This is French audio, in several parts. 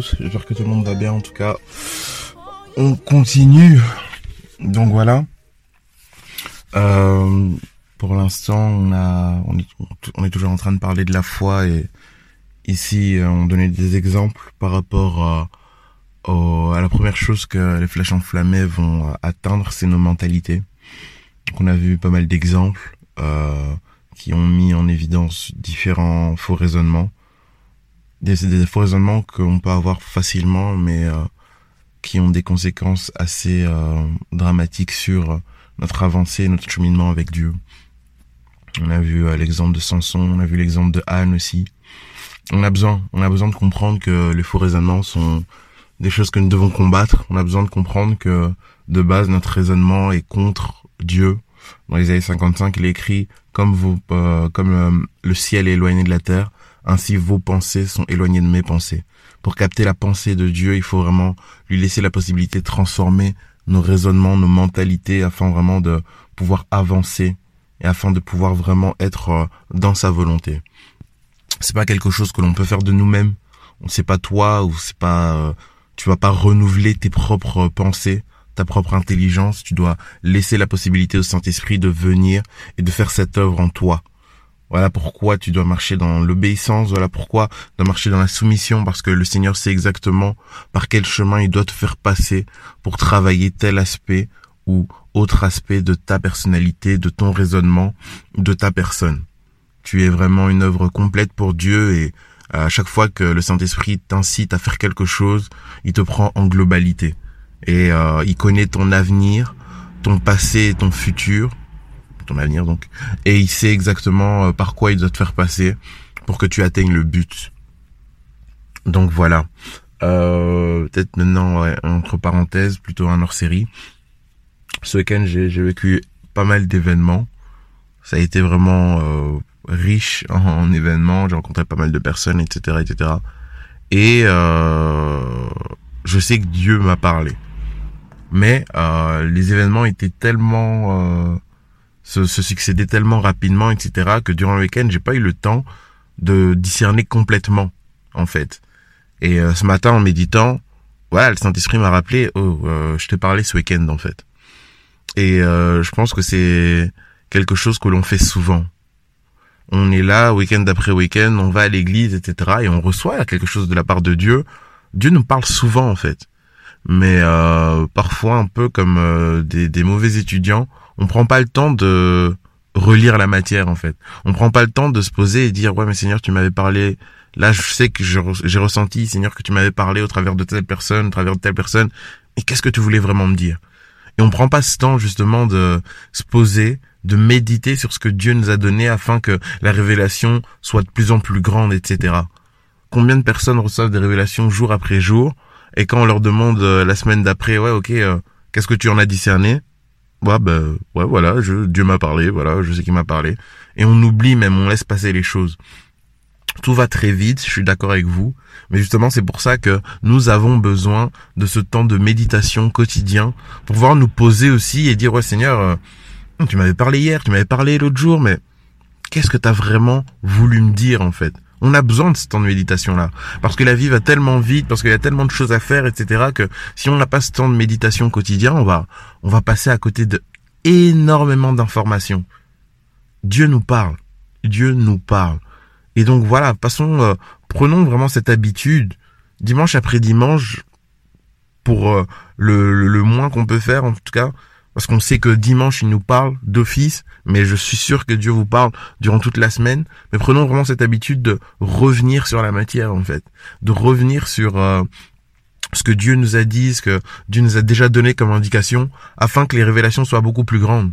j'espère que tout le monde va bien en tout cas. On continue. Donc voilà. Euh, pour l'instant, on est, toujours en train de parler de la foi et ici, euh, on donnait des exemples par rapport à, la première chose que les flèches enflammées vont atteindre, c'est nos mentalités. Donc on a vu pas mal d'exemples euh, qui ont mis en évidence différents faux raisonnements des, des faux raisonnements qu'on peut avoir facilement, mais euh, qui ont des conséquences assez euh, dramatiques sur notre avancée, notre cheminement avec Dieu. On a vu euh, l'exemple de Samson, on a vu l'exemple de Anne aussi. On a besoin, on a besoin de comprendre que les faux raisonnements sont des choses que nous devons combattre. On a besoin de comprendre que de base notre raisonnement est contre Dieu. Dans Isaïe 55, il est écrit comme vous, euh, comme euh, le ciel est éloigné de la terre, ainsi vos pensées sont éloignées de mes pensées. Pour capter la pensée de Dieu, il faut vraiment lui laisser la possibilité de transformer nos raisonnements, nos mentalités, afin vraiment de pouvoir avancer et afin de pouvoir vraiment être euh, dans sa volonté. C'est pas quelque chose que l'on peut faire de nous-mêmes. On sait pas toi ou c'est pas, euh, tu vas pas renouveler tes propres pensées, ta propre intelligence. Tu dois laisser la possibilité au Saint-Esprit de venir et de faire cette œuvre en toi. Voilà pourquoi tu dois marcher dans l'obéissance, voilà pourquoi tu dois marcher dans la soumission, parce que le Seigneur sait exactement par quel chemin il doit te faire passer pour travailler tel aspect ou autre aspect de ta personnalité, de ton raisonnement, de ta personne. Tu es vraiment une œuvre complète pour Dieu et à chaque fois que le Saint-Esprit t'incite à faire quelque chose, il te prend en globalité. Et euh, il connaît ton avenir, ton passé ton futur, ton avenir donc, et il sait exactement euh, par quoi il doit te faire passer pour que tu atteignes le but. Donc voilà. Euh, Peut-être maintenant, ouais, entre parenthèses, plutôt un hors-série. Ce week-end, j'ai vécu pas mal d'événements. Ça a été vraiment euh, riche en, en événements. J'ai rencontré pas mal de personnes, etc., etc. Et euh, je sais que Dieu m'a parlé. Mais euh, les événements étaient tellement... Se, se succédaient tellement rapidement, etc., que durant le week-end, j'ai pas eu le temps de discerner complètement, en fait. Et euh, ce matin, en méditant, voilà, le Saint-Esprit m'a rappelé, oh, euh, je t'ai parlé ce week-end, en fait. Et euh, je pense que c'est quelque chose que l'on fait souvent. On est là, week-end après week-end, on va à l'église, etc., et on reçoit quelque chose de la part de Dieu. Dieu nous parle souvent, en fait. Mais euh, parfois, un peu comme euh, des, des mauvais étudiants, on prend pas le temps de relire la matière en fait. On prend pas le temps de se poser et dire ouais mais Seigneur tu m'avais parlé. Là je sais que j'ai ressenti Seigneur que tu m'avais parlé au travers de telle personne, au travers de telle personne. Et qu'est-ce que tu voulais vraiment me dire? Et on prend pas ce temps justement de se poser, de méditer sur ce que Dieu nous a donné afin que la révélation soit de plus en plus grande, etc. Combien de personnes reçoivent des révélations jour après jour et quand on leur demande euh, la semaine d'après ouais ok euh, qu'est-ce que tu en as discerné? Ouais ben ouais voilà je Dieu m'a parlé voilà je sais qu'il m'a parlé. Et on oublie même on laisse passer les choses. Tout va très vite je suis d'accord avec vous. Mais justement c'est pour ça que nous avons besoin de ce temps de méditation quotidien pour pouvoir nous poser aussi et dire ouais Seigneur euh, tu m'avais parlé hier tu m'avais parlé l'autre jour mais qu'est-ce que t'as vraiment voulu me dire en fait? On a besoin de ce temps de méditation là parce que la vie va tellement vite parce qu'il y a tellement de choses à faire etc que si on n'a pas ce temps de méditation quotidien on va on va passer à côté de énormément d'informations. Dieu nous parle. Dieu nous parle. Et donc voilà passons euh, prenons vraiment cette habitude. Dimanche après dimanche pour euh, le, le moins qu'on peut faire en tout cas parce qu'on sait que dimanche il nous parle d'office, mais je suis sûr que Dieu vous parle durant toute la semaine. Mais prenons vraiment cette habitude de revenir sur la matière en fait, de revenir sur euh, ce que Dieu nous a dit, ce que Dieu nous a déjà donné comme indication, afin que les révélations soient beaucoup plus grandes.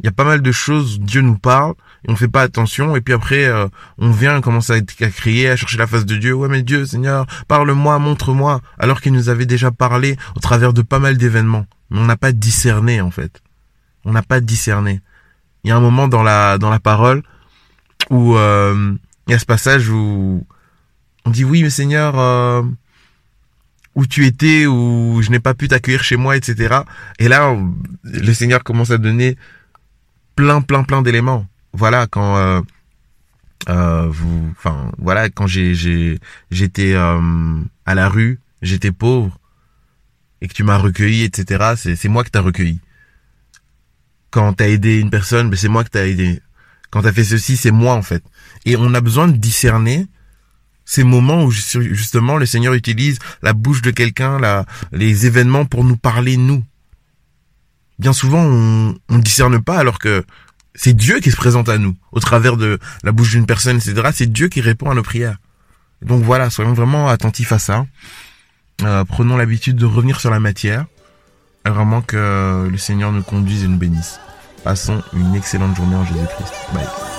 Il y a pas mal de choses, Dieu nous parle, et on fait pas attention, et puis après, euh, on vient, on commence à, crier, à chercher la face de Dieu, ouais mais Dieu, Seigneur, parle-moi, montre-moi, alors qu'il nous avait déjà parlé au travers de pas mal d'événements mais on n'a pas discerné en fait. On n'a pas discerné. Il y a un moment dans la dans la parole où euh, il y a ce passage où on dit oui mais Seigneur euh, où tu étais où je n'ai pas pu t'accueillir chez moi etc. Et là le Seigneur commence à donner plein plein plein d'éléments. Voilà quand euh, euh, vous enfin voilà quand j'ai j'étais euh, à la rue j'étais pauvre et que tu m'as recueilli, etc., c'est moi que t'as recueilli. Quand t'as aidé une personne, ben c'est moi que t'as aidé. Quand t'as fait ceci, c'est moi en fait. Et on a besoin de discerner ces moments où justement le Seigneur utilise la bouche de quelqu'un, les événements pour nous parler nous. Bien souvent, on ne discerne pas alors que c'est Dieu qui se présente à nous au travers de la bouche d'une personne, etc. C'est Dieu qui répond à nos prières. Donc voilà, soyons vraiment attentifs à ça. Euh, prenons l'habitude de revenir sur la matière, vraiment que le Seigneur nous conduise et nous bénisse. Passons une excellente journée en Jésus-Christ. Bye.